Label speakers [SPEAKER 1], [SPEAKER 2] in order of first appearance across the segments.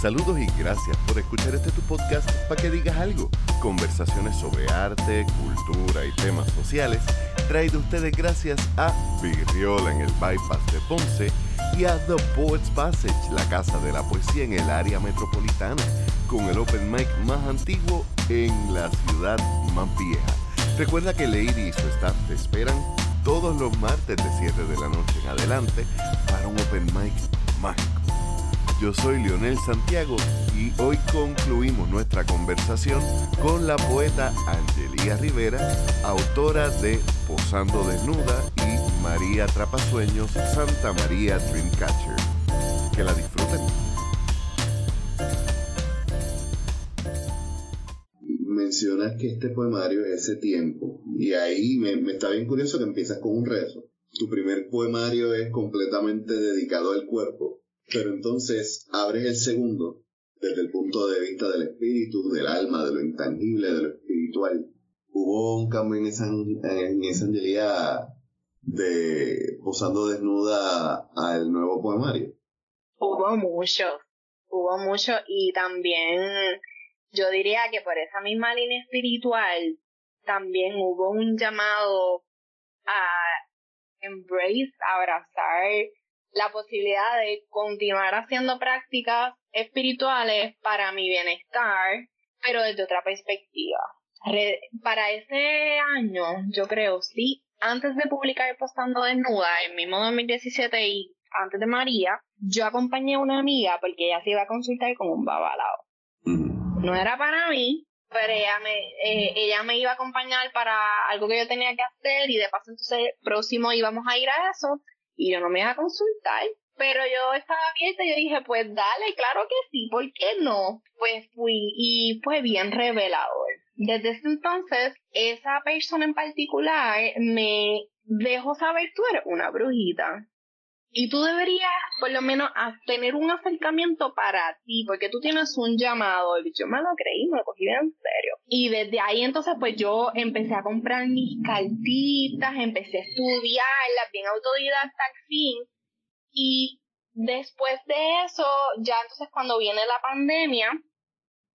[SPEAKER 1] Saludos y gracias por escuchar este tu podcast para que digas algo. Conversaciones sobre arte, cultura y temas sociales, traído ustedes gracias a Virriola en el Bypass de Ponce y a The Poets Passage, la casa de la poesía en el área metropolitana, con el open mic más antiguo en la ciudad más vieja. Recuerda que Lady y su staff te esperan todos los martes de 7 de la noche en adelante para un open mic mágico. Yo soy Leonel Santiago y hoy concluimos nuestra conversación con la poeta Angelía Rivera, autora de Posando Desnuda y María Trapasueños Santa María Dreamcatcher. Que la disfruten.
[SPEAKER 2] Mencionas que este poemario es ese tiempo y ahí me, está bien curioso que empiezas con un rezo. Tu primer poemario es completamente dedicado al cuerpo pero entonces abres el segundo desde el punto de vista del espíritu, del alma, de lo intangible, de lo espiritual. Hubo un cambio en esa, en esa de posando desnuda al nuevo poemario.
[SPEAKER 3] Hubo mucho, hubo mucho y también yo diría que por esa misma línea espiritual también hubo un llamado a embrace, abrazar la posibilidad de continuar haciendo prácticas espirituales para mi bienestar, pero desde otra perspectiva. para ese año, yo creo, sí, antes de publicar Postando Desnuda, en mismo 2017 y antes de María, yo acompañé a una amiga porque ella se iba a consultar con un babalao. No era para mí, pero ella me, eh, ella me iba a acompañar para algo que yo tenía que hacer y de paso entonces próximo íbamos a ir a eso y yo no me iba a consultar. Pero yo estaba abierta y yo dije, pues dale, claro que sí, ¿por qué no? Pues fui y fue bien revelador. Desde ese entonces, esa persona en particular me dejó saber, tú eres una brujita. Y tú deberías, por lo menos, tener un acercamiento para ti, porque tú tienes un llamado. Y yo me lo creí, me lo cogí en serio. Y desde ahí entonces, pues yo empecé a comprar mis cartitas, empecé a estudiarlas, bien autodidacta al fin. Y después de eso, ya entonces cuando viene la pandemia,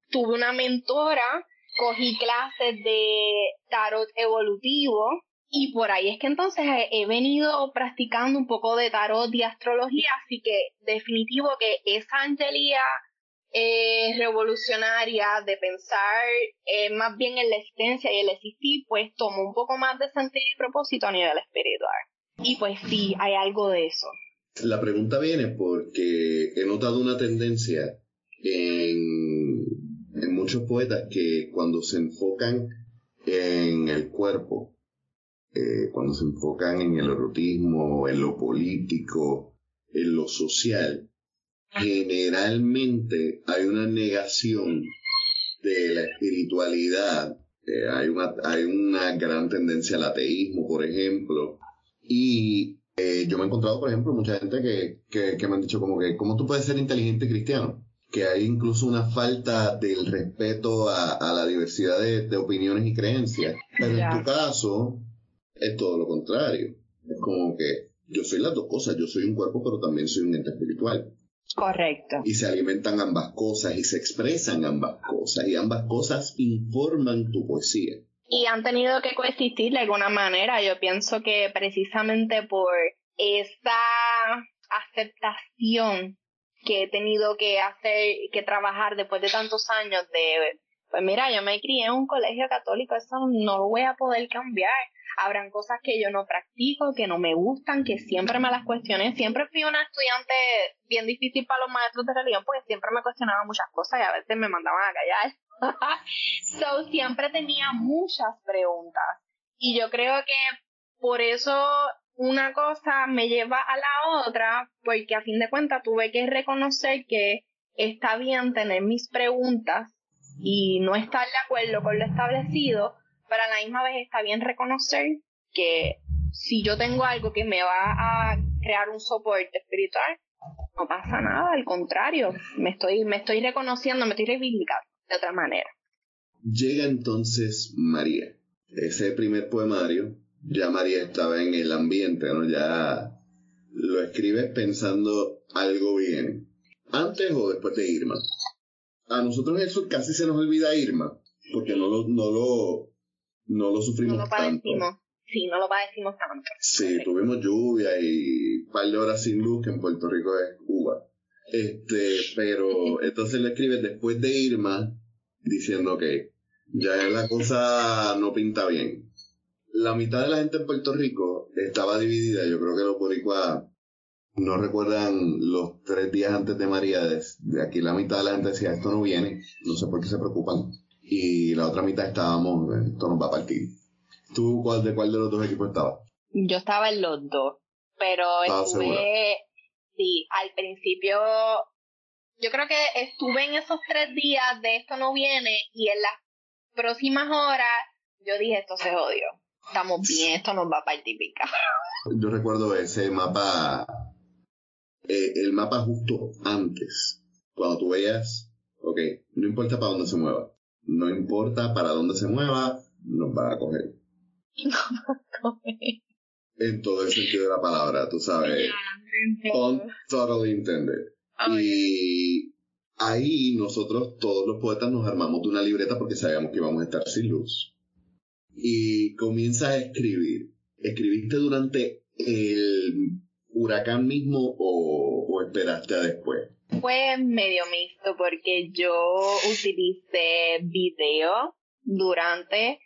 [SPEAKER 3] tuve una mentora, cogí clases de tarot evolutivo, y por ahí es que entonces he, venido practicando un poco de tarot y astrología, así que definitivo que esa angelía revolucionaria de pensar eh, más bien en la existencia y el existir, pues tomó un poco más de sentido y propósito a nivel espiritual. Y pues sí, hay algo de eso.
[SPEAKER 2] La pregunta viene porque he notado una tendencia en, en muchos poetas que cuando se enfocan en el cuerpo, eh, cuando se enfocan en el erotismo, en lo político, en lo social, generalmente hay una negación de la espiritualidad, eh, hay, una, hay una gran tendencia al ateísmo, por ejemplo, y eh, yo me he encontrado, por ejemplo, mucha gente que, que, me han dicho como que, ¿cómo tú puedes ser inteligente cristiano? Que hay incluso una falta del respeto a, la diversidad de, de, opiniones y creencias. Pero en tu caso, es todo lo contrario. Es como que yo soy las dos cosas, yo soy un cuerpo, pero también soy un ente espiritual.
[SPEAKER 3] Correcto.
[SPEAKER 2] Y se alimentan ambas cosas y se expresan ambas cosas y ambas cosas informan tu poesía.
[SPEAKER 3] Y han tenido que coexistir de alguna manera. Yo pienso que precisamente por esa aceptación que he tenido que hacer, que trabajar después de tantos años de, pues mira, yo me crié en un colegio católico, eso no lo voy a poder cambiar habrán cosas que yo no practico, que no me gustan, que siempre me las cuestioné. Siempre fui una estudiante bien difícil para los maestros de religión porque siempre me cuestionaba muchas cosas y a veces me mandaban a callar. so, siempre tenía muchas preguntas. Y yo creo que por eso una cosa me lleva a la otra, porque a fin de cuentas tuve que reconocer que está bien tener mis preguntas y no estar de acuerdo con lo establecido, pero a la misma vez está bien reconocer que si yo tengo algo que me va a crear un soporte espiritual, no pasa nada, al contrario, me estoy, me estoy reconociendo, me estoy reivindicando de otra manera.
[SPEAKER 2] Llega entonces María, ese primer poemario, ya María estaba en el ambiente, ¿no? Ya lo escribes pensando algo bien. antes o después de Irma. A nosotros eso casi se nos olvida Irma, porque no lo, no lo, no lo sufrimos
[SPEAKER 3] no lo padecimos. Sí, no lo padecimos tanto.
[SPEAKER 2] Sí, tuvimos lluvia y un par de horas sin luz, que en Puerto Rico es Cuba. Este, pero entonces le escribes después de Irma, diciendo que ya la cosa no pinta bien. La mitad de la gente en Puerto Rico estaba dividida, yo creo que los boricuas no recuerdan los tres días antes de María, de, aquí la mitad de la gente decía, esto no viene, no sé por qué se preocupan, y la otra mitad estábamos, esto nos va a partir. ¿Tú cuál, de cuál de los dos equipos estabas?
[SPEAKER 3] Yo estaba en los dos, pero estuve, sí, al principio, yo creo que estuve en esos tres días de esto no viene y en las próximas horas yo dije esto se jodió, estamos bien, esto nos va a partir
[SPEAKER 2] Yo recuerdo ese mapa, eh, el mapa justo antes, cuando tú veías, ok, no importa para dónde se mueva, no importa para dónde se mueva, nos va a coger. en todo el sentido de la palabra, tú sabes. On totally intended. y ahí nosotros, todos los poetas, nos armamos de una libreta porque sabíamos que íbamos a estar sin luz. Y comienzas a escribir. ¿Escribiste durante el huracán mismo o, o esperaste a después?
[SPEAKER 3] Fue medio mixto porque yo utilicé video durante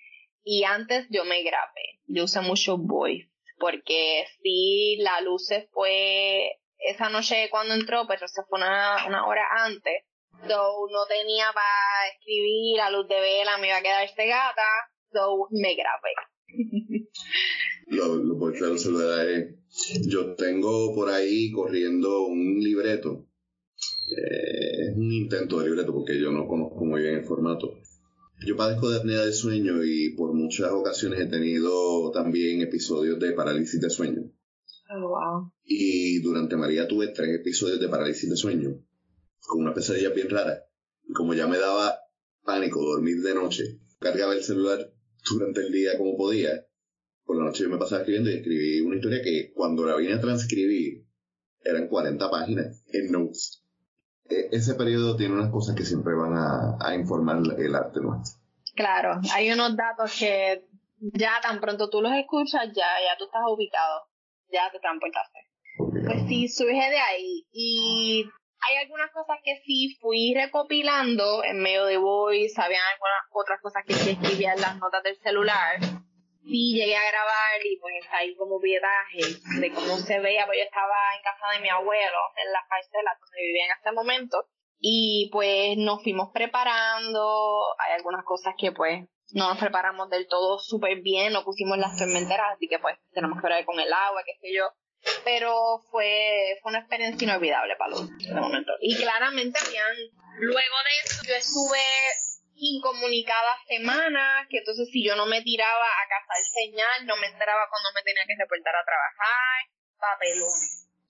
[SPEAKER 3] y antes yo me grabé. Yo usé mucho voice porque si la luz se fue esa noche cuando entró, pero se fue una, una hora antes. So no tenía para escribir, la luz de vela me iba a quedarse gata, so me grabé.
[SPEAKER 2] lo, lo puedo los celulares. Yo tengo por ahí corriendo un libreto. Eh, es un intento de libreto porque yo no conozco muy bien el formato. Yo padezco de apnea de sueño y por muchas ocasiones he tenido también episodios de parálisis de sueño.
[SPEAKER 3] Oh, wow.
[SPEAKER 2] Y durante María tuve tres episodios de parálisis de sueño, con una pesadilla bien rara. Y como ya me daba pánico dormir de noche, cargaba el celular durante el día como podía. Por la noche yo me pasaba escribiendo y escribí una historia que cuando la vine a transcribir eran 40 páginas en notes. E, ese periodo tiene unas cosas que siempre van a, informar el arte nuestro.
[SPEAKER 3] Claro, hay unos datos que ya tan pronto tú los escuchas, ya, ya tú estás ubicado, ya te transportaste. Pues sí, surge de ahí. Y hay algunas cosas que sí fui recopilando en medio de voice, habían algunas otras cosas que sí escribía en las notas del celular sí llegué a grabar y pues ahí como piedaje de cómo se veía, pues yo estaba en casa de mi abuelo, en la parcela donde vivía en ese momento, y pues nos fuimos preparando, hay algunas cosas que pues no nos preparamos del todo súper bien, no pusimos las tormenteras, así que pues tenemos que ver con el agua, qué sé yo, pero fue, fue una experiencia inolvidable para los ese momento. Y claramente habían, luego de eso yo estuve incomunicadas semanas, que entonces si yo no me tiraba a cazar señal, no me enteraba cuando me tenía que reportar a trabajar, papelón.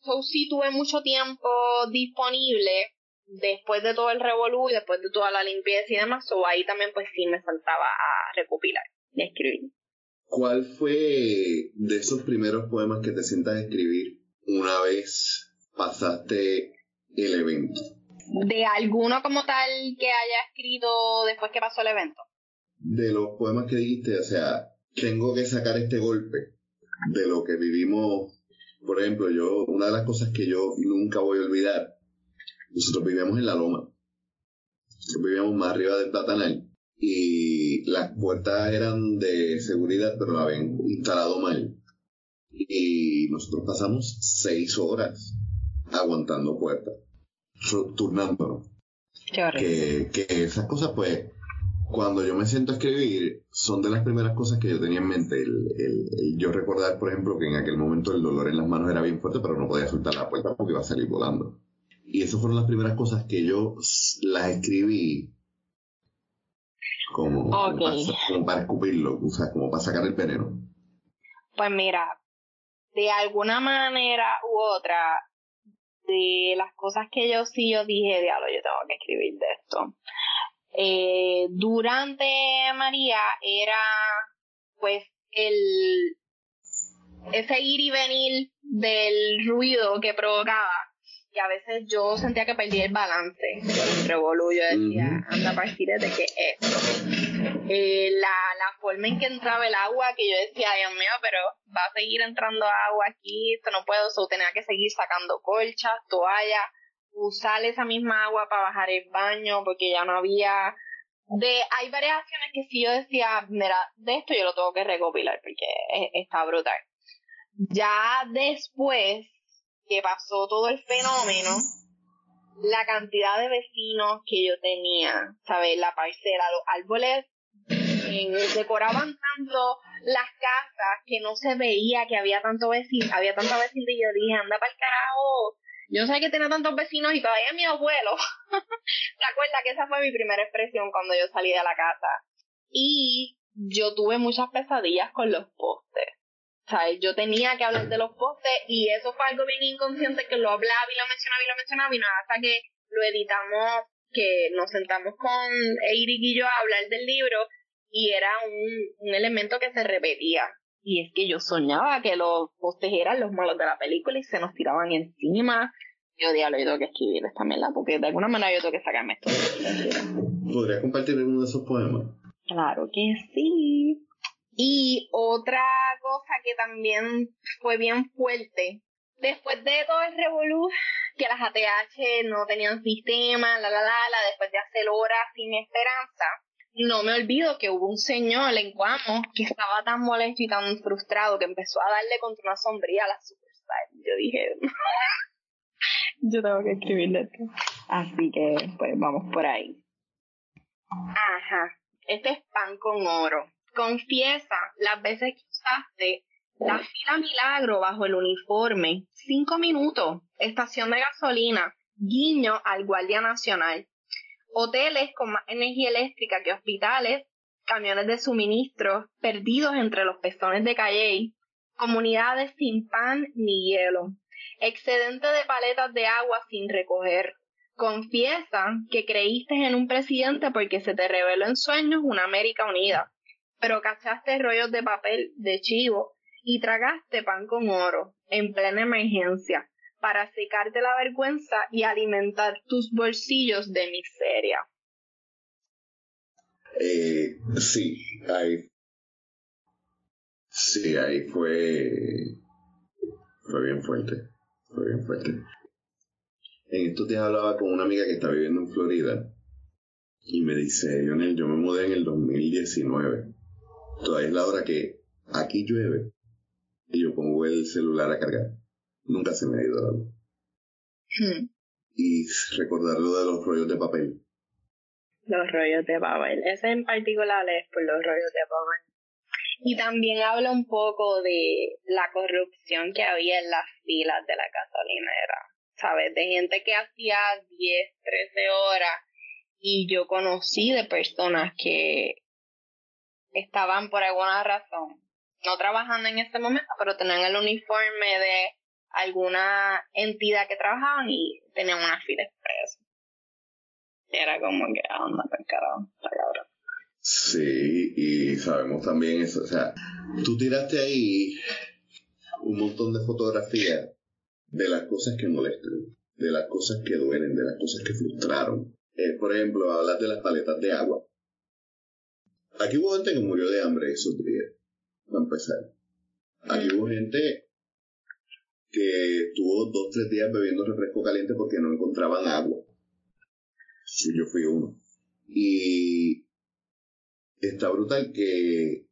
[SPEAKER 3] So sí tuve mucho tiempo disponible después de todo el revolú y después de toda la limpieza y demás, so ahí también pues sí me saltaba a recopilar y escribir.
[SPEAKER 2] ¿Cuál fue de esos primeros poemas que te sientas a escribir una vez pasaste el evento?
[SPEAKER 3] De alguno como tal que haya escrito después que pasó el evento.
[SPEAKER 2] De los poemas que dijiste, o sea, tengo que sacar este golpe de lo que vivimos. Por ejemplo, yo, una de las cosas que yo nunca voy a olvidar, nosotros vivíamos en la loma. Nosotros vivíamos más arriba del Platanal y las puertas eran de seguridad, pero la habían instalado mal. Y nosotros pasamos seis horas aguantando puertas turnándonos. Que, que esas cosas, pues, cuando yo me siento a escribir, son de las primeras cosas que yo tenía en mente. El, el, yo recordar, por ejemplo, que en aquel momento el dolor en las manos era bien fuerte, pero no podía soltar la puerta porque iba a salir volando. Y esas fueron las primeras cosas que yo las escribí como, como, para, escupirlo, o sea, como para sacar el veneno.
[SPEAKER 3] Pues mira, de alguna manera u otra, de las cosas que yo sí yo dije, diablo, yo tengo que escribir de esto. Eh, durante María era pues el ese ir y venir del ruido que provocaba y a veces yo sentía que perdía el balance el revolú. Yo decía, anda, de qué es esto. Eh, la, la forma en que entraba el agua, que yo decía, Dios mío, pero va a seguir entrando agua aquí, esto no puedo, so, tenía que seguir sacando colchas, toallas, usar esa misma agua para bajar el baño, porque ya no había de hay varias acciones que si yo decía, mira, de esto yo lo tengo que recopilar porque está brutal. Ya después que pasó todo el fenómeno, la cantidad de vecinos que yo tenía, ¿sabes? La parcela, los árboles decoraban tanto las casas que no se veía que había tanto vecino, había tanta vecino y yo dije, anda para el carajo, yo no sé que tiene tantos vecinos y todavía mi abuelo. ¿Te que esa fue mi primera expresión cuando yo salí de la casa? Y yo tuve muchas pesadillas con los postes. Sea, yo tenía que hablar de los postes y eso fue algo bien inconsciente que lo hablaba y lo mencionaba y lo mencionaba y nada, hasta que lo editamos, que nos sentamos con Eric y yo a hablar del libro y era un, un elemento que se repetía. Y es que yo soñaba que los postes eran los malos de la película y se nos tiraban encima. Yo diablo, yo tengo que escribir esta mela porque de alguna manera yo tengo que sacarme esto.
[SPEAKER 2] ¿Podrías compartir uno de esos poemas?
[SPEAKER 3] Claro que sí. Y otra cosa que también fue bien fuerte, después de todo el revolú, que las ATH no tenían sistema, la la la después de hacer horas sin esperanza, no me olvido que hubo un señor en Cuamo que estaba tan molesto y tan frustrado que empezó a darle contra una sombría a la Superstar. Yo dije, yo tengo que escribirle esto. Así que, pues vamos por ahí. Ajá. Este es pan con oro. Confiesa las veces que usaste la fila milagro bajo el uniforme. Cinco minutos. Estación de gasolina. Guiño al Guardia Nacional hoteles con más energía eléctrica que hospitales, camiones de suministro perdidos entre los pezones de Calley, comunidades sin pan ni hielo, excedente de paletas de agua sin recoger. Confiesa que creíste en un presidente porque se te reveló en sueños una América unida, pero cachaste rollos de papel de chivo y tragaste pan con oro en plena emergencia para secarte la vergüenza y alimentar tus bolsillos de miseria.
[SPEAKER 2] Eh, sí, ahí. Sí, ahí fue. Fue bien fuerte. Fue bien fuerte. En estos días hablaba con una amiga que está viviendo en Florida y me dice, Lionel, yo me mudé en el 2019. Todavía es la hora que aquí llueve y yo pongo el celular a cargar nunca se me ha ido la hmm. Y recordar lo de los rollos de papel.
[SPEAKER 3] Los rollos de papel. Ese en particular es por los rollos de papel. Y también habla un poco de la corrupción que había en las filas de la gasolinera. ¿Sabes? De gente que hacía 10, 13 horas. Y yo conocí de personas que estaban por alguna razón, no trabajando en ese momento, pero tenían el uniforme de alguna entidad que trabajaban y tenían una fila express. Era como que, onda, tan carajo, está cabrón.
[SPEAKER 2] Sí, y sabemos también eso, o sea, tú tiraste ahí un montón de fotografías de las cosas que molestan, de las cosas que duelen, de las cosas que frustraron. Eh, por ejemplo, hablas de las paletas de agua. Aquí hubo gente que murió de hambre esos días, para empezar. Aquí hubo gente que tuvo dos, tres días bebiendo refresco caliente porque no encontraban agua. yo fui uno. Y está brutal que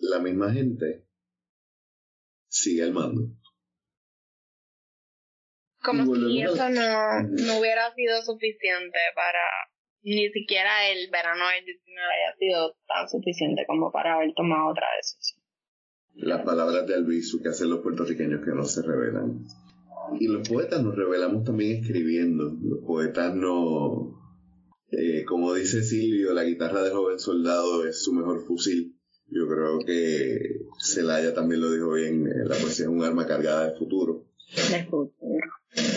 [SPEAKER 2] la misma gente sigue al mando.
[SPEAKER 3] Como si eso no, no hubiera sido suficiente para ni siquiera el verano del 19 haya sido tan suficiente como para haber tomado otra decisión
[SPEAKER 2] las palabras de Albizu que hacen los puertorriqueños que no se revelan. Y los poetas nos revelamos también escribiendo. Los poetas no... Eh, como dice Silvio, la guitarra del joven soldado es su mejor fusil. Yo creo que Celaya también lo dijo bien, eh, la poesía es un arma cargada de futuro.
[SPEAKER 3] De futuro.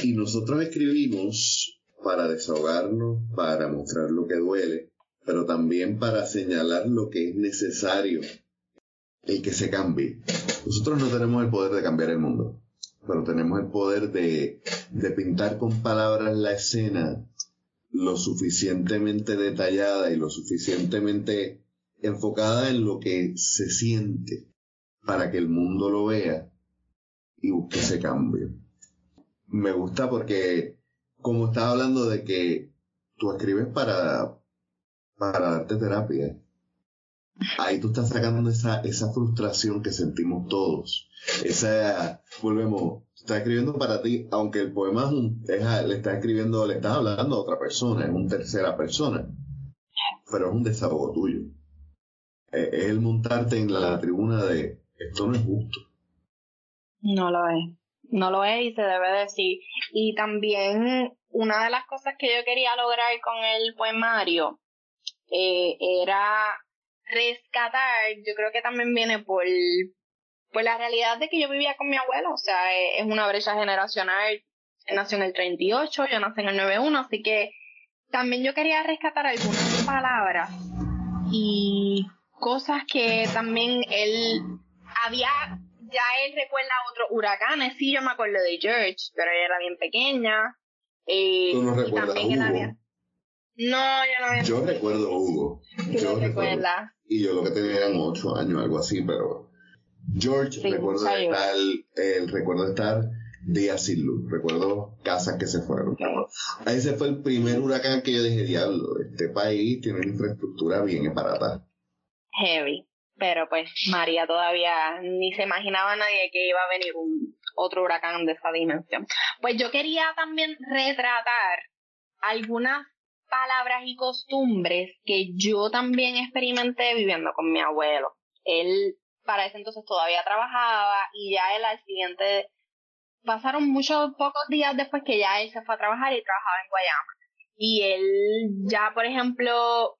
[SPEAKER 2] Y nosotros escribimos para desahogarnos, para mostrar lo que duele, pero también para señalar lo que es necesario el que se cambie. Nosotros no tenemos el poder de cambiar el mundo, pero tenemos el poder de, de pintar con palabras la escena lo suficientemente detallada y lo suficientemente enfocada en lo que se siente para que el mundo lo vea y busque ese cambio. Me gusta porque, como estaba hablando de que tú escribes para, para darte terapia, ahí tú estás sacando esa, esa frustración que sentimos todos. Esa, volvemos, estás escribiendo para ti, aunque el poema es, le estás escribiendo, le estás hablando a otra persona, es una tercera persona, pero es un desahogo tuyo. Eh, es el montarte en la tribuna de esto no es justo.
[SPEAKER 3] No lo es. No lo es y se debe decir. Y también una de las cosas que yo quería lograr con el poemario eh, era rescatar, yo creo que también viene por, por la realidad de que yo vivía con mi abuelo, o sea, es una brecha generacional. Él nació en el 38, yo nací en el 91, así que también yo quería rescatar algunas palabras y cosas que también él había, ya él recuerda otros huracanes, sí, yo me acuerdo de George, pero ella era bien pequeña.
[SPEAKER 2] Eh, ¿Tú no recuerdas Hugo? Había...
[SPEAKER 3] No, yo no
[SPEAKER 2] Yo recuerdo Hugo.
[SPEAKER 3] Yo recuerdo.
[SPEAKER 2] Y yo lo que tenía eran ocho años, algo así, pero George, recuerdo de estar, el recuerdo de estar días sin luz, recuerdo casas que se fueron. Ese fue el primer huracán que yo dije, diablo, este país tiene una infraestructura bien barata.
[SPEAKER 3] Heavy pero pues María todavía ni se imaginaba nadie que iba a venir un otro huracán de esa dimensión. Pues yo quería también retratar algunas palabras y costumbres que yo también experimenté viviendo con mi abuelo. Él para ese entonces todavía trabajaba y ya él al siguiente pasaron muchos pocos días después que ya él se fue a trabajar y trabajaba en Guayama. Y él ya, por ejemplo,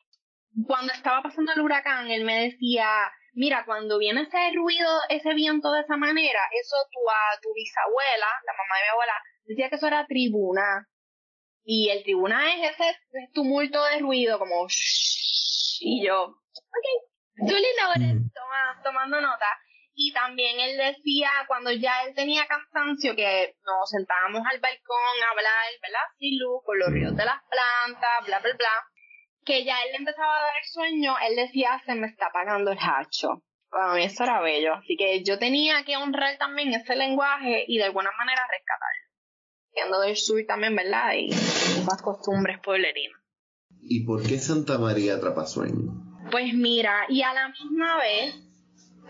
[SPEAKER 3] cuando estaba pasando el huracán, él me decía, mira, cuando viene ese ruido, ese viento de esa manera, eso tu, a tu bisabuela, la mamá de mi abuela, decía que eso era tribuna. Y el tribuna es ese, tumulto de ruido, como shh, y yo, ok, tú toma, tomando nota. Y también él decía, cuando ya él tenía cansancio, que nos sentábamos al balcón a hablar, ¿verdad? Sin luz, con los ríos de las plantas, bla, bla, bla que ya él empezaba a dar el sueño, él decía, se me está apagando el hacho. Para mí eso era bello. Así que yo tenía que honrar también ese lenguaje y de alguna manera rescatarlo. Siendo del sur también, ¿verdad? Y esas costumbres pueblerinas.
[SPEAKER 2] ¿Y por qué Santa María sueño?
[SPEAKER 3] Pues mira, y a la misma vez,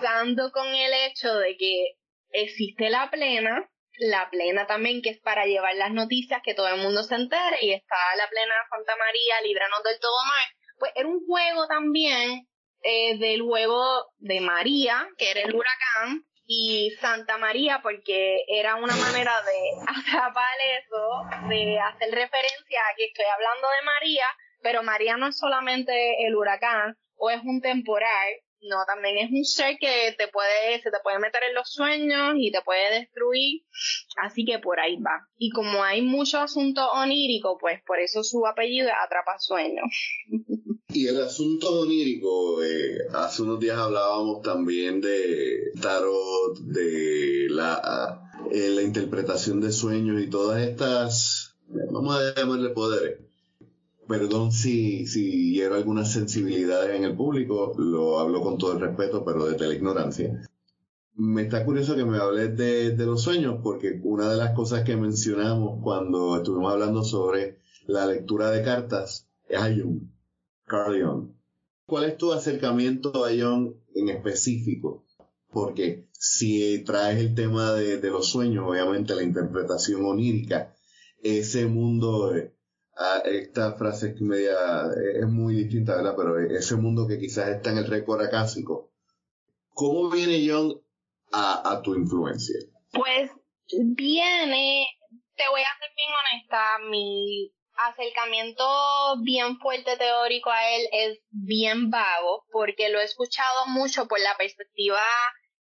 [SPEAKER 3] dando con el hecho de que existe la plena, la plena también, que es para llevar las noticias, que todo el mundo se entere, y está la plena Santa María, líbranos del todo mal. Pues era un juego también eh, del juego de María, que era el huracán, y Santa María, porque era una manera de atrapar eso, de hacer referencia a que estoy hablando de María, pero María no es solamente el huracán o es un temporal, no, también es un ser que te puede, se te puede meter en los sueños y te puede destruir, así que por ahí va. Y como hay mucho asunto onírico, pues por eso su apellido Atrapa Sueños.
[SPEAKER 2] Y el asunto onírico, eh, hace unos días hablábamos también de tarot, de la, eh, la interpretación de sueños y todas estas, vamos a llamarle poderes Perdón si, si hiero algunas sensibilidades en el público, lo hablo con todo el respeto, pero desde la ignorancia. Me está curioso que me hables de, los sueños, porque una de las cosas que mencionamos cuando estuvimos hablando sobre la lectura de cartas es a Jung, Carl. ¿Cuál es tu acercamiento a Jung en específico? Porque si traes el tema de, de los sueños, obviamente la interpretación onírica, ese mundo esta frase es media, es muy distinta, ¿verdad? Pero ese mundo que quizás está en el récord acásico, ¿cómo viene John a, a tu influencia?
[SPEAKER 3] Pues viene, te voy a ser bien honesta, mi acercamiento bien fuerte teórico a él es bien vago porque lo he escuchado mucho por la perspectiva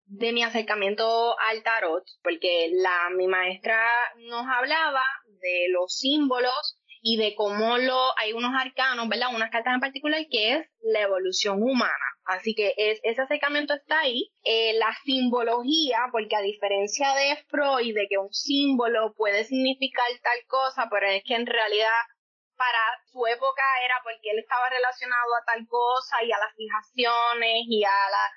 [SPEAKER 3] de mi acercamiento al tarot, porque la mi maestra nos hablaba de los símbolos y de cómo lo, hay unos arcanos, ¿verdad? Unas cartas en particular que es la evolución humana. Así que es, ese acercamiento está ahí. Eh, la simbología, porque a diferencia de Freud, de que un símbolo puede significar tal cosa, pero es que en realidad para su época era porque él estaba relacionado a tal cosa y a las fijaciones y a la,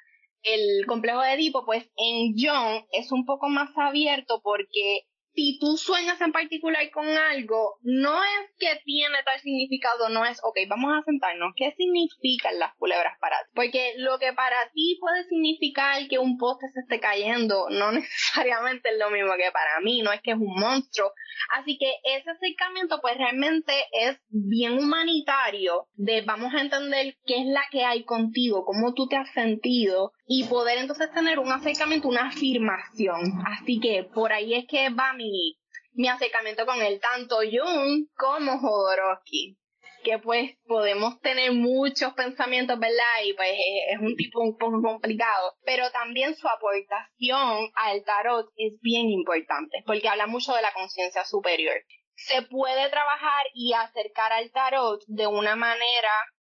[SPEAKER 3] el complejo de Edipo, pues en John es un poco más abierto porque si tú sueñas en particular con algo, no es que tiene tal significado, no es, ok, vamos a sentarnos, ¿qué significan las culebras para ti? Porque lo que para ti puede significar que un poste se esté cayendo, no necesariamente es lo mismo que para mí, no es que es un monstruo. Así que ese acercamiento pues realmente es bien humanitario de vamos a entender qué es la que hay contigo, cómo tú te has sentido y poder entonces tener un acercamiento, una afirmación. Así que por ahí es que va mi, mi acercamiento con él, tanto Jung como Jodorowsky que pues podemos tener muchos pensamientos, ¿verdad? Y pues es un tipo un poco complicado, pero también su aportación al tarot es bien importante, porque habla mucho de la conciencia superior. Se puede trabajar y acercar al tarot de una manera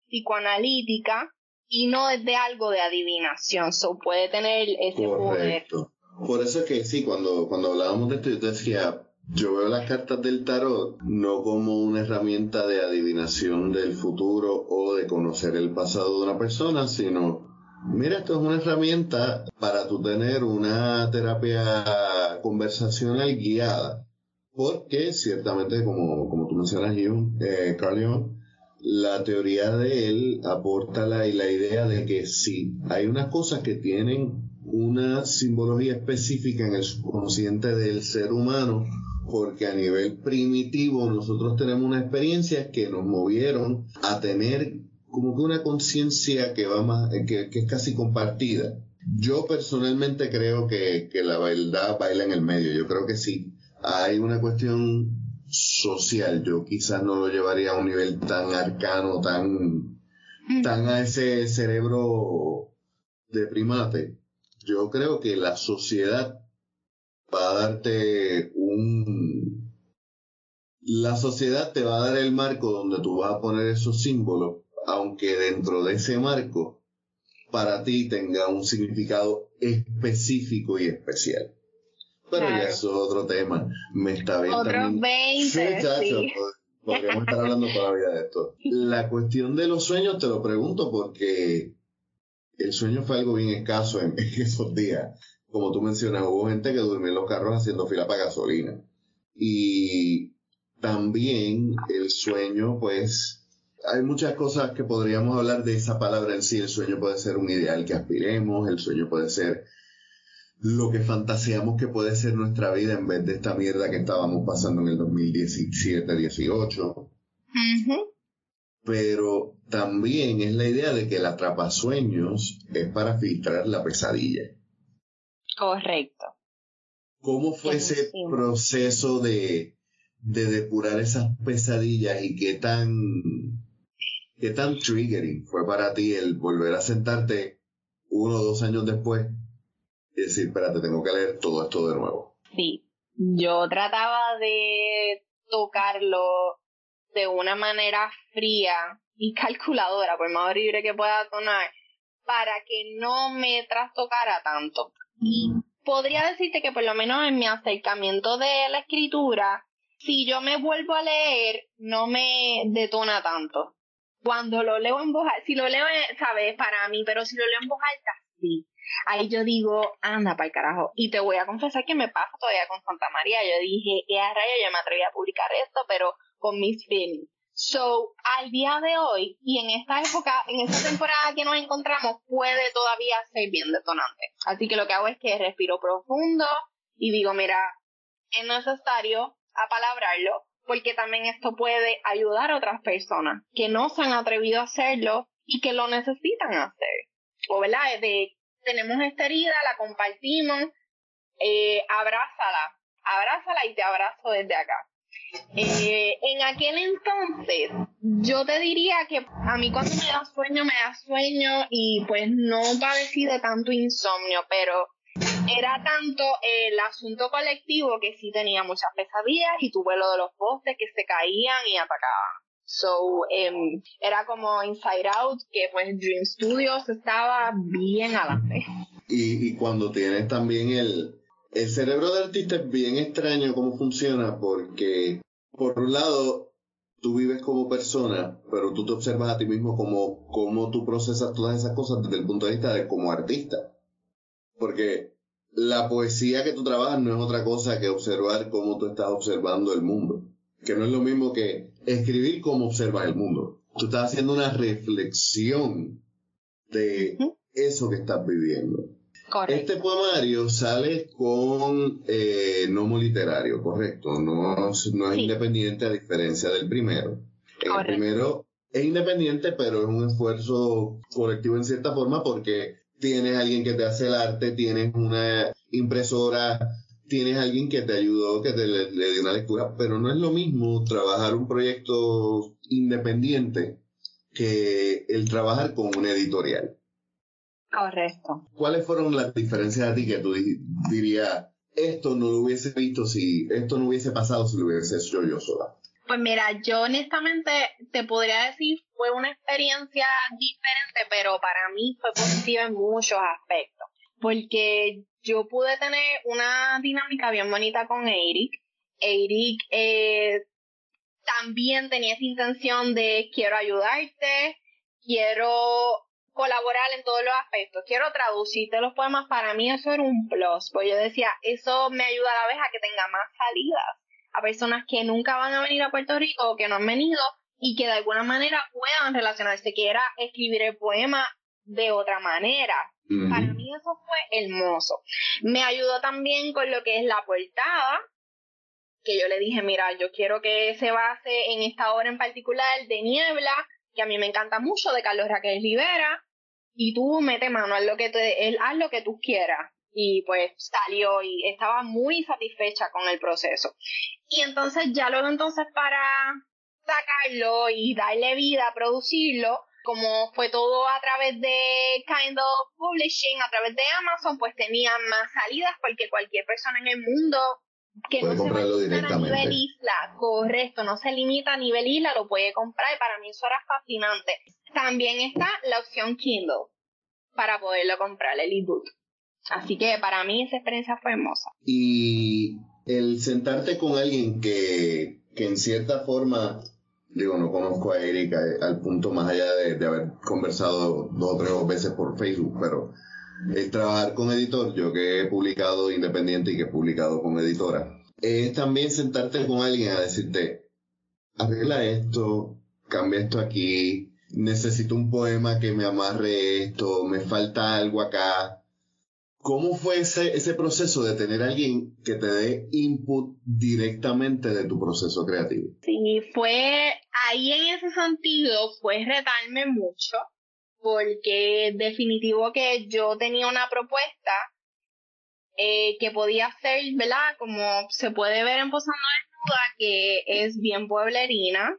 [SPEAKER 3] psicoanalítica y no es de algo de adivinación, so puede tener ese
[SPEAKER 2] Correcto. Por eso es que sí, cuando, cuando hablábamos de esto, yo decía, yo veo las cartas del tarot no como una herramienta de adivinación del futuro o de conocer el pasado de una persona, sino, mira, esto es una herramienta para tú tener una terapia conversacional guiada. Porque ciertamente, como, como tú mencionas, Jung, eh, la teoría de él aporta la, la idea de que sí, hay unas cosas que tienen una simbología específica en el subconsciente del ser humano, porque a nivel primitivo nosotros tenemos una experiencia que nos movieron a tener como que una conciencia que va más, que, es casi compartida. Yo personalmente creo que, que la verdad baila en el medio, yo creo que sí. Hay una cuestión social. Yo quizás no lo llevaría a un nivel tan arcano, tan, tan a ese cerebro de primate. Yo creo que la sociedad va a darte un... La sociedad te va a dar el marco donde tú vas a poner esos símbolos, aunque dentro de ese marco para ti tenga un significado específico y especial. Pero ya eso es otro tema. Me está
[SPEAKER 3] bien Otros 20. Sí,
[SPEAKER 2] Podríamos estar hablando toda la vida de esto. La cuestión de los sueños te lo pregunto porque el sueño fue algo bien escaso en, esos días. Como tú mencionas, hubo gente que durmió en los carros haciendo fila para gasolina. Y también el sueño, pues, hay muchas cosas que podríamos hablar de esa palabra en sí. El sueño puede ser un ideal que aspiremos, el sueño puede ser lo que fantaseamos que puede ser nuestra vida en vez de esta mierda que estábamos pasando en el 2017-18. Pero también es la idea de que el atrapasueños es para filtrar la pesadilla.
[SPEAKER 3] Correcto.
[SPEAKER 2] ¿Cómo fue ese proceso de, de depurar esas pesadillas y qué tan, qué tan triggering fue para ti el volver a sentarte uno o dos años después y decir, espérate, tengo que leer todo esto de nuevo.
[SPEAKER 3] Sí, yo trataba de tocarlo de una manera fría y calculadora, por más horrible que pueda sonar, para que no me trastocara tanto. Y podría decirte que por lo menos en mi acercamiento de la escritura, si yo me vuelvo a leer, no me detona tanto. Cuando lo leo en voz alta, si lo leo, sabes, para mí, pero si lo leo en voz alta, sí ahí yo digo, anda para el carajo. Y te voy a confesar que me pasa todavía con Santa María. Yo dije, ¿qué a rayo yo me atreví a publicar esto, pero con mis feelings. So, al día de hoy y en esta época, en esta temporada que nos encontramos, puede todavía ser bien detonante. Así que lo que hago es que respiro profundo y digo, mira, es necesario apalabrarlo porque también esto puede ayudar a otras personas que no se han atrevido a hacerlo y que lo necesitan hacer. O, ¿verdad? De tenemos esta herida, la compartimos, eh, abrázala, abrázala y te abrazo desde acá. Eh, en aquel entonces, yo te diría que a mí cuando me da sueño, me da sueño y pues no padecí de tanto insomnio, pero era tanto el asunto colectivo que sí tenía muchas pesadillas y tuve lo de los postes que se caían y atacaban. So, em, era como Inside Out, que pues Dream Studios estaba bien adelante.
[SPEAKER 2] Y, y cuando tienes también el, el cerebro del artista es bien extraño cómo funciona porque, por un lado, tú vives como persona, pero tú te observas a ti mismo como cómo tú procesas todas esas cosas desde el punto de vista de como artista. Porque la poesía que tú trabajas no es otra cosa que observar cómo tú estás observando el mundo. Que no es lo mismo que escribir cómo observas el mundo. Tú estás haciendo una reflexión de eso que estás viviendo. Este poemario sale con eh, nomo literario, correcto. No, es independiente a diferencia del primero. El primero es independiente, pero es un esfuerzo colectivo en cierta forma porque tienes alguien que te hace el arte, tienes una impresora, tienes alguien que te ayudó, que te le, dio una lectura, pero no es lo mismo trabajar un proyecto independiente que el trabajar con una editorial.
[SPEAKER 3] Correcto.
[SPEAKER 2] ¿Cuáles fueron las diferencias a ti que tú dirías, esto no lo hubiese visto si, esto no hubiese pasado si lo hubiese hecho yo sola?
[SPEAKER 3] Pues mira, yo honestamente te podría decir fue una experiencia diferente, pero para mí fue positiva en muchos aspectos, porque yo pude tener una dinámica bien bonita con Eric. Eric eh, también tenía esa intención de quiero ayudarte, quiero colaborar en todos los aspectos. Quiero traducirte los poemas. Para mí eso era un plus, porque yo decía, eso me ayuda a la vez a que tenga más salidas a personas que nunca van a venir a Puerto Rico o que no han venido y que de alguna manera puedan relacionarse, que era escribir el poema de otra manera. Para mí eso fue hermoso. Me ayudó también con lo que es la portada, que yo le dije, mira, yo quiero que se base en esta obra en particular de Niebla, que a mí me encanta mucho, de Carlos Raquel Rivera, y tú mete mano, haz lo que te, él, haz lo que tú quieras. Y pues salió y estaba muy satisfecha con el proceso. Y entonces ya luego entonces para sacarlo y darle vida, producirlo, como fue todo a través de Kind of Publishing, a través de Amazon, pues tenía más salidas porque cualquier persona en el mundo que no se limita a nivel isla, correcto, no se limita a nivel isla, lo puede comprar y para mí eso era fascinante. También está la opción Kindle para poderlo comprar, el ebook. Así que para mí esa experiencia fue hermosa.
[SPEAKER 2] Y el sentarte con alguien que, que en cierta forma, digo, no conozco a Erika eh, al punto más allá de, de haber conversado dos o tres veces por Facebook, pero el trabajar con editor, yo que he publicado independiente y que he publicado con editora, es también sentarte con alguien a decirte, arregla esto, cambia esto aquí, necesito un poema que me amarre esto, me falta algo acá. ¿Cómo fue ese, ese proceso de tener a alguien que te dé input directamente de tu proceso creativo?
[SPEAKER 3] Sí, fue ahí en ese sentido, fue retarme mucho, porque definitivo que yo tenía una propuesta eh, que podía ser, ¿verdad? Como se puede ver en Posando Desnuda, que es bien pueblerina,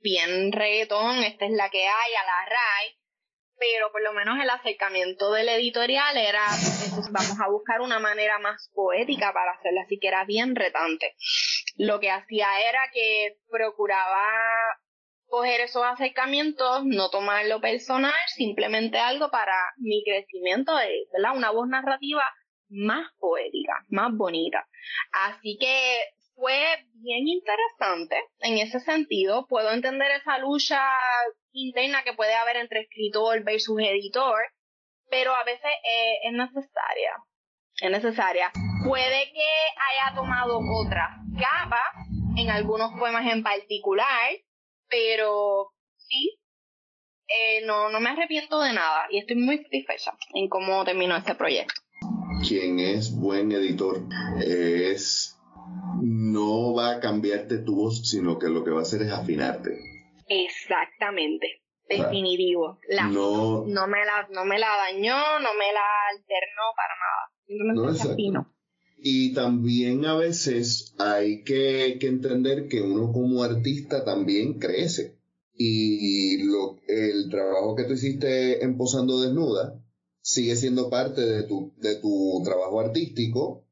[SPEAKER 3] bien reggaetón, esta es la que hay, a la RAI, pero por lo menos el acercamiento del editorial era, entonces vamos a buscar una manera más poética para hacerla, así que era bien retante. Lo que hacía era que procuraba coger esos acercamientos, no tomarlo personal, simplemente algo para mi crecimiento, de, ¿verdad? Una voz narrativa más poética, más bonita. Así que fue bien interesante en ese sentido. Puedo entender esa lucha interna que puede haber entre escritor versus editor, pero a veces eh, es necesaria. Es necesaria. Puede que haya tomado otra capa en algunos poemas en particular, pero sí, eh, no, no me arrepiento de nada y estoy muy satisfecha en cómo terminó este proyecto.
[SPEAKER 2] Quien es buen editor es no va a cambiarte tu voz, sino que lo que va a hacer es afinarte.
[SPEAKER 3] Exactamente, definitivo. no, no, me la, no me la dañó, no me la alternó para nada. Simplemente no,
[SPEAKER 2] Y también a veces hay que, que, entender que uno como artista también crece. Y lo, el trabajo que tú hiciste en Posando Desnuda sigue siendo parte de tu, de tu trabajo artístico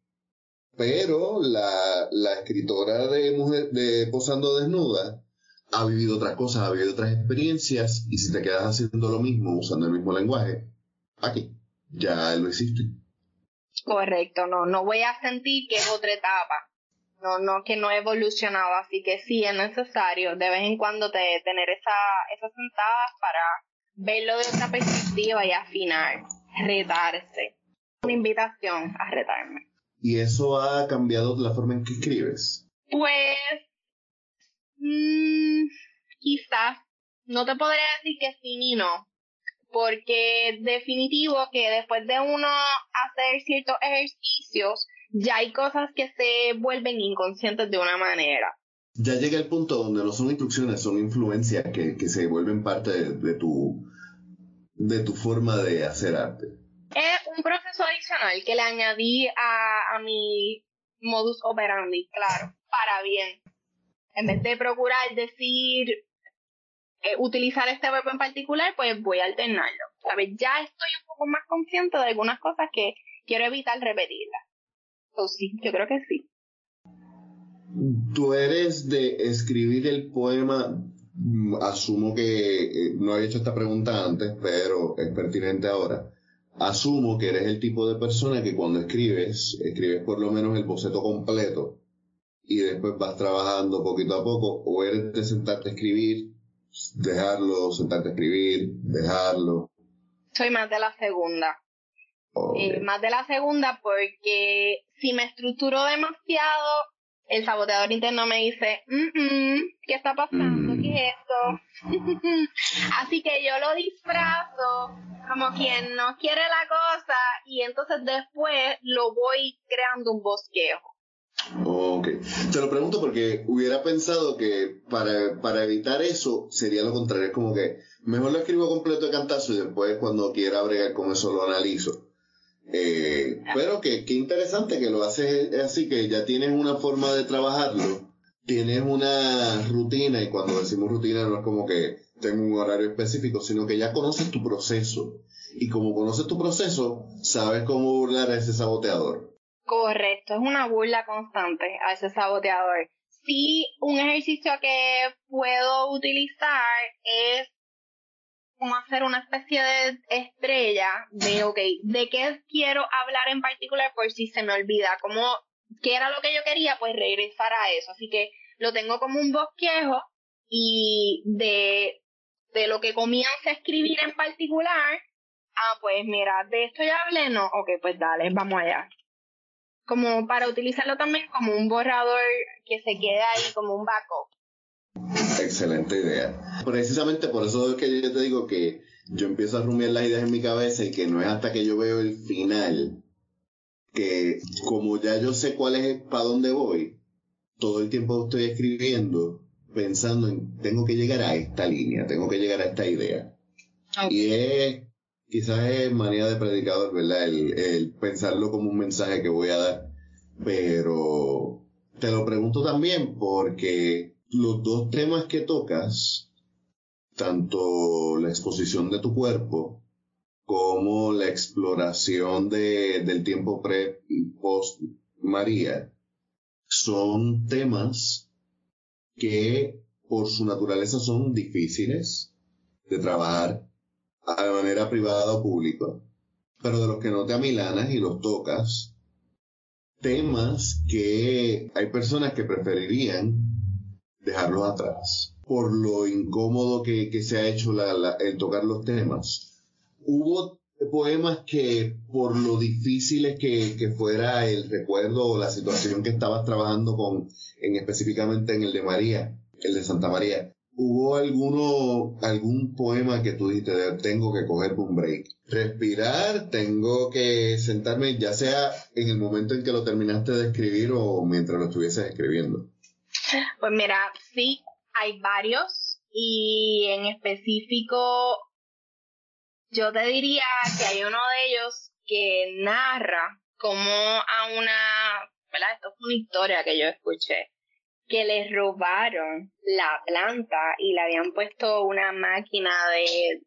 [SPEAKER 2] pero la, la escritora de, mujer, de Posando Desnuda ha vivido otras cosas, ha vivido otras experiencias, y si te quedas haciendo lo mismo, usando el mismo lenguaje, aquí, ya lo hiciste.
[SPEAKER 3] Correcto, no, no voy a sentir que es otra etapa. No, no, que no he evolucionado, así que sí es necesario de vez en cuando te, tener esa, esas sentadas para verlo de otra perspectiva y afinar, retarse. Una invitación a retarme.
[SPEAKER 2] ¿Y eso ha cambiado la forma en que escribes?
[SPEAKER 3] Pues, mmm, quizás, no te podría decir que sí ni no, porque definitivo que después de uno hacer ciertos ejercicios, ya hay cosas que se vuelven inconscientes de una manera.
[SPEAKER 2] Ya llega el punto donde no son instrucciones, son influencias que, que se vuelven parte de, tu, de tu forma de hacer arte.
[SPEAKER 3] Es un proceso adicional que le añadí a, a mi modus operandi, claro, para bien. En vez de procurar decir, eh, utilizar este verbo en particular, pues voy a alternarlo. ¿Sabes? Ya estoy un poco más consciente de algunas cosas que quiero evitar repetirlas. O sí, yo creo que sí.
[SPEAKER 2] Tú eres de escribir el poema, mm, asumo que eh, no he hecho esta pregunta antes, pero es pertinente ahora. Asumo que eres el tipo de persona que cuando escribes, escribes por lo menos el boceto completo y después vas trabajando poquito a poco, o eres de sentarte a escribir, dejarlo, sentarte a escribir, dejarlo.
[SPEAKER 3] Soy más de la segunda. Eh, más de la segunda porque si me estructuro demasiado, el saboteador interno me dice, ¿qué está pasando? ¿Qué es esto? Así que yo lo disfrazo como quien no quiere la cosa y entonces después lo voy creando un bosquejo.
[SPEAKER 2] Ok. Te lo pregunto porque hubiera pensado que para, para evitar eso sería lo contrario. Es como que mejor lo escribo completo de cantazo y después cuando quiera bregar con eso lo analizo. Eh, pero que, qué interesante que lo haces así, que ya tienes una forma de trabajarlo, tienes una rutina y cuando decimos rutina no es como que tengo un horario específico, sino que ya conoces tu proceso. Y como conoces tu proceso, sabes cómo burlar a ese saboteador.
[SPEAKER 3] Correcto, es una burla constante a ese saboteador. Sí, un ejercicio que puedo utilizar es como hacer una especie de estrella de, ok, ¿de qué quiero hablar en particular por si se me olvida? Como, ¿qué era lo que yo quería? Pues regresar a eso. Así que lo tengo como un bosquejo y de, de lo que comienza a escribir en particular, ah, pues mira, de esto ya hablé, no, ok, pues dale, vamos allá. Como para utilizarlo también como un borrador que se quede ahí como un backup.
[SPEAKER 2] Excelente idea. Precisamente por eso es que yo te digo que yo empiezo a rumiar las ideas en mi cabeza y que no es hasta que yo veo el final que como ya yo sé cuál es para dónde voy, todo el tiempo estoy escribiendo pensando en tengo que llegar a esta línea, tengo que llegar a esta idea. Y es quizás es manía de predicador, ¿verdad? El, el pensarlo como un mensaje que voy a dar. Pero te lo pregunto también porque los dos temas que tocas, tanto la exposición de tu cuerpo como la exploración de, del tiempo pre y post María, son temas que por su naturaleza son difíciles de trabajar de manera privada o pública, pero de los que no te amilanas y los tocas, temas que hay personas que preferirían dejarlos atrás. Por lo incómodo que, se ha hecho el tocar los temas. Hubo poemas que por lo difíciles que, que, fuera el recuerdo o la situación que estabas trabajando con, en específicamente en el de María, el de Santa María, ¿hubo alguno, algún poema que tú dijiste, tengo que coger un break? Respirar, tengo que sentarme, ya sea en el momento en que lo terminaste de escribir o mientras lo estuvieses escribiendo.
[SPEAKER 3] Pues mira, sí, hay varios y en específico yo te diría que hay uno de ellos que narra como a una, ¿verdad? Esto es una historia que yo escuché, que le robaron la planta y le habían puesto una máquina de,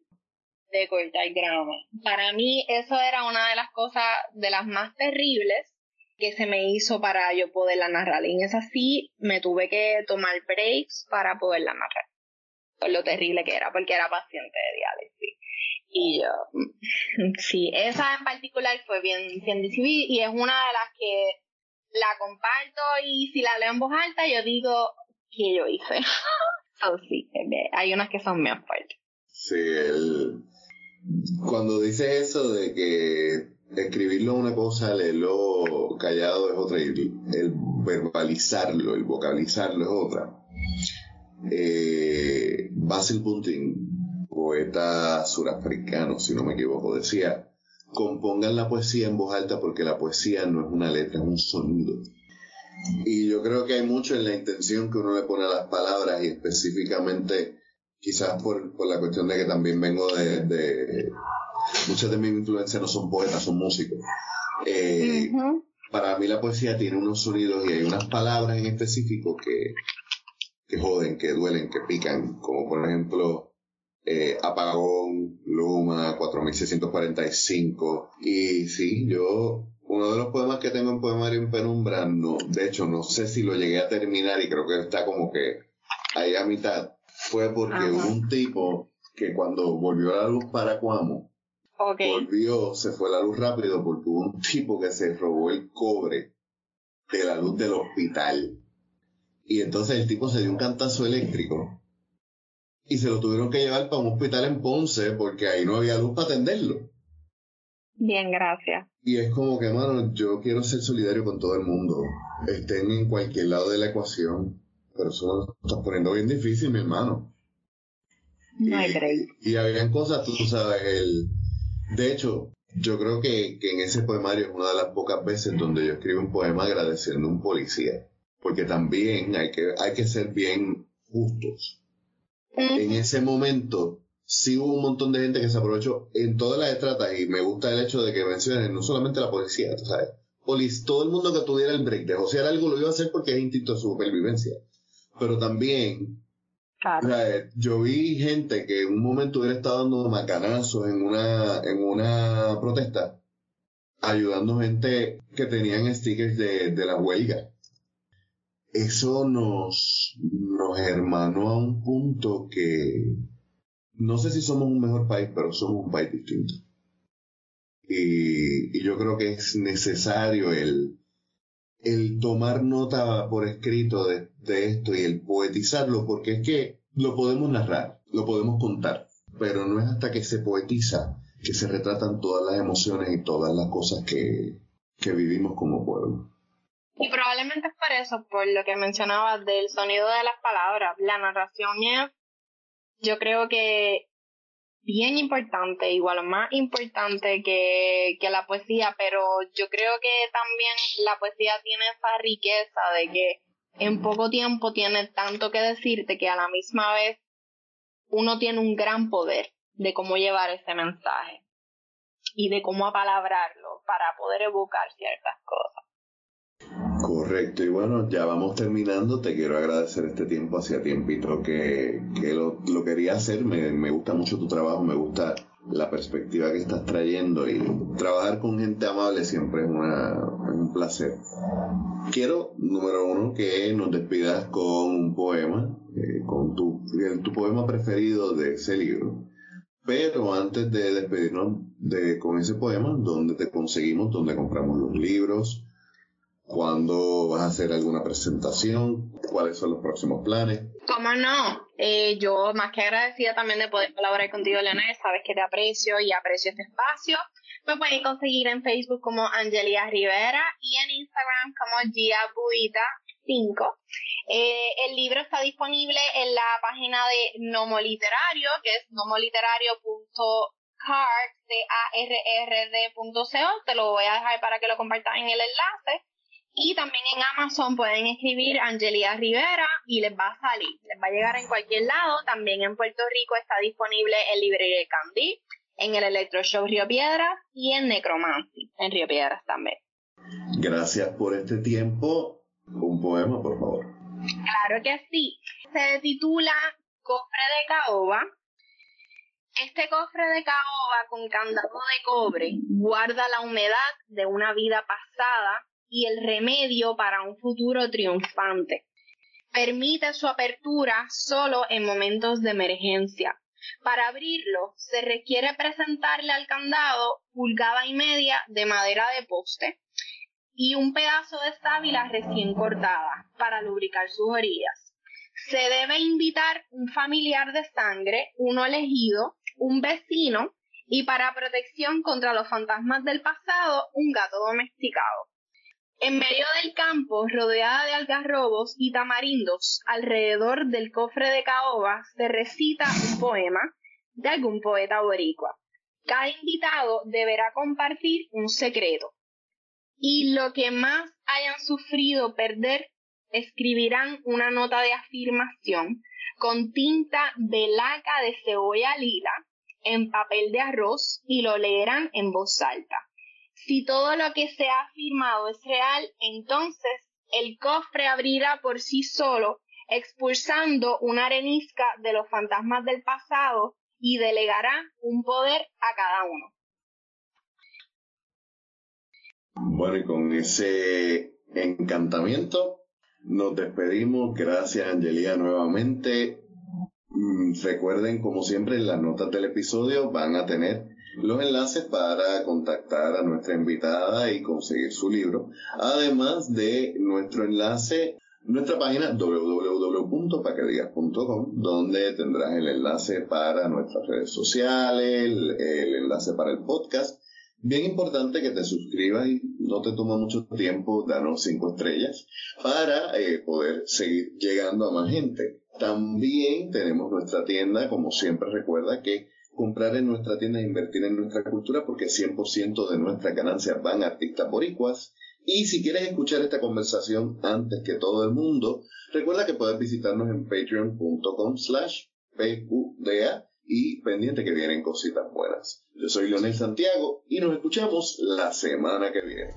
[SPEAKER 3] de cortar grama. Para mí eso era una de las cosas de las más terribles que se me hizo para yo poderla narrar. Y en esa sí me tuve que tomar breaks para poderla narrar. con lo terrible que era, porque era paciente de diálisis. Y yo, sí, esa en particular fue bien, bien y es una de las que la comparto y si la leo en voz alta yo digo que yo hice. oh, sí, hay unas que son más fuertes.
[SPEAKER 2] Sí, el... cuando dice eso de que escribirlo es una cosa, leerlo callado es otra, y el verbalizarlo, el vocalizarlo es otra. Eh, Basil Bunting, poeta surafricano, si no me equivoco, decía, compongan la poesía en voz alta porque la poesía no es una letra, es un sonido. Y yo creo que hay mucho en la intención que uno le pone a las palabras y específicamente quizás por, por la cuestión de que también vengo de, de muchas de mis influencias no son poetas, son músicos. Eh, para mí la poesía tiene unos sonidos y hay unas palabras en específico que, que joden, que duelen, que pican, como por ejemplo eh, Apagón, Luma, 4645. Y sí, yo, uno de los poemas que tengo en Poemario en Penumbra, no, de hecho no sé si lo llegué a terminar y creo que está como que ahí a mitad, fue porque hubo un tipo que cuando volvió a la luz para Cuamo, volvió, se fue la luz rápido porque hubo un tipo que se robó el cobre de la luz del hospital. Y entonces el tipo se dio un cantazo eléctrico y se lo tuvieron que llevar para un hospital en Ponce porque ahí no había luz para atenderlo.
[SPEAKER 3] Bien, gracias.
[SPEAKER 2] Y es como que, mano, yo quiero ser solidario con todo el mundo. Estén en cualquier lado de la ecuación. Pero eso lo estás poniendo bien difícil, mi hermano.
[SPEAKER 3] No hay break.
[SPEAKER 2] Y, habían cosas, tú sabes, el... De hecho, yo creo que, que en ese poemario es una de las pocas veces donde yo escribo un poema agradeciendo a un policía. Porque también hay que, hay que ser bien justos en ese momento sí hubo un montón de gente que se aprovechó en todas las estratas y me gusta el hecho de que mencionen no solamente la policía, tú sabes, todo el mundo que tuviera el break de josear algo lo iba a hacer porque es instinto de supervivencia, pero también yo vi gente que en un momento hubiera estado dando macanazos en una, en una protesta, ayudando gente que tenían stickers de, de la huelga eso nos, nos hermanó a un punto que no sé si somos un mejor país, pero somos un país distinto. Y, yo creo que es necesario el, el tomar nota por escrito de, de, esto y el poetizarlo, porque es que lo podemos narrar, lo podemos contar, pero no es hasta que se poetiza que se retratan todas las emociones y todas las cosas que, que vivimos como pueblo.
[SPEAKER 3] Y probablemente es por eso, por lo que mencionabas del sonido de las palabras. La narración es, yo creo que bien importante, igual más importante que, que la poesía, pero yo creo que también la poesía tiene esa riqueza de que en poco tiempo tiene tanto que decirte que a la misma vez uno tiene un gran poder de cómo llevar ese mensaje y de cómo apalabrarlo para poder evocar ciertas cosas.
[SPEAKER 2] Correcto, y bueno, ya vamos terminando. Te quiero agradecer este tiempo, hacía tiempito que, que lo, lo, quería hacer. Me, me, gusta mucho tu trabajo, me gusta la perspectiva que estás trayendo y trabajar con gente amable siempre es, una, un placer. Quiero, número uno, que nos despidas con un poema, eh, con tu, tu poema preferido de ese libro. Pero antes de despedirnos de, con ese poema, ¿dónde te conseguimos? ¿Dónde compramos los libros? ¿Cuándo vas a hacer alguna presentación? ¿Cuáles son los próximos planes?
[SPEAKER 3] ¿Cómo no? Eh, yo más que agradecida también de poder colaborar contigo, Leonel. Sabes que te aprecio y aprecio este espacio. Me pueden conseguir en Facebook como Angelia Rivera y en Instagram como Gia Buita 5. Eh, el libro está disponible en la página de Nomo Literario, que es nomoliterario.card.co. Te lo voy a dejar para que lo compartas en el enlace. Y también en Amazon pueden escribir Angelia Rivera y les va a salir, les va a llegar en cualquier lado. También en Puerto Rico está disponible en Librería Candy, en el Electroshow Río Piedras y en Necromancy, en Río Piedras también.
[SPEAKER 2] Gracias por este tiempo. Un poema, por favor.
[SPEAKER 3] Claro que sí. Se titula Cofre de Caoba. Este cofre de caoba con candado de cobre guarda la humedad de una vida pasada y el remedio para un futuro triunfante. permite su apertura solo en momentos de emergencia. Para abrirlo, se requiere presentarle al candado pulgada y media de madera de poste y un pedazo de sábila recién cortada para lubricar sus orillas. Se debe invitar un familiar de sangre, uno elegido, un vecino y para protección contra los fantasmas del pasado, un gato domesticado. En medio del campo, rodeada de algarrobos y tamarindos, alrededor del cofre de caoba, se recita un poema de algún poeta boricua. Cada invitado deberá compartir un secreto. Y lo que más hayan sufrido perder, escribirán una nota de afirmación con tinta de laca de cebolla lila en papel de arroz y lo leerán en voz alta. Si todo lo que se ha afirmado es real, entonces el cofre abrirá por sí solo, expulsando una arenisca de los fantasmas del pasado y delegará un poder a cada uno.
[SPEAKER 2] Bueno, y con ese encantamiento nos despedimos. Gracias, Angelía, nuevamente. Mm, recuerden, como siempre, en las notas del episodio van a tener los enlaces para contactar a nuestra invitada y conseguir su libro, además de nuestro enlace, nuestra página www.paquedigas.com, donde tendrás el enlace para nuestras redes sociales, el, enlace para el podcast. Bien importante que te suscribas y no te toma mucho tiempo, danos cinco estrellas para eh, poder seguir llegando a más gente. También tenemos nuestra tienda, como siempre recuerda que comprar en nuestra tienda e invertir en nuestra cultura porque 100% de nuestras ganancias van a artistas boricuas. Y si quieres escuchar esta conversación antes que todo el mundo, recuerda que puedes visitarnos en patreon.com slash PUDA y pendiente que vienen cositas buenas. Yo soy Leonel Santiago y nos escuchamos la semana que viene.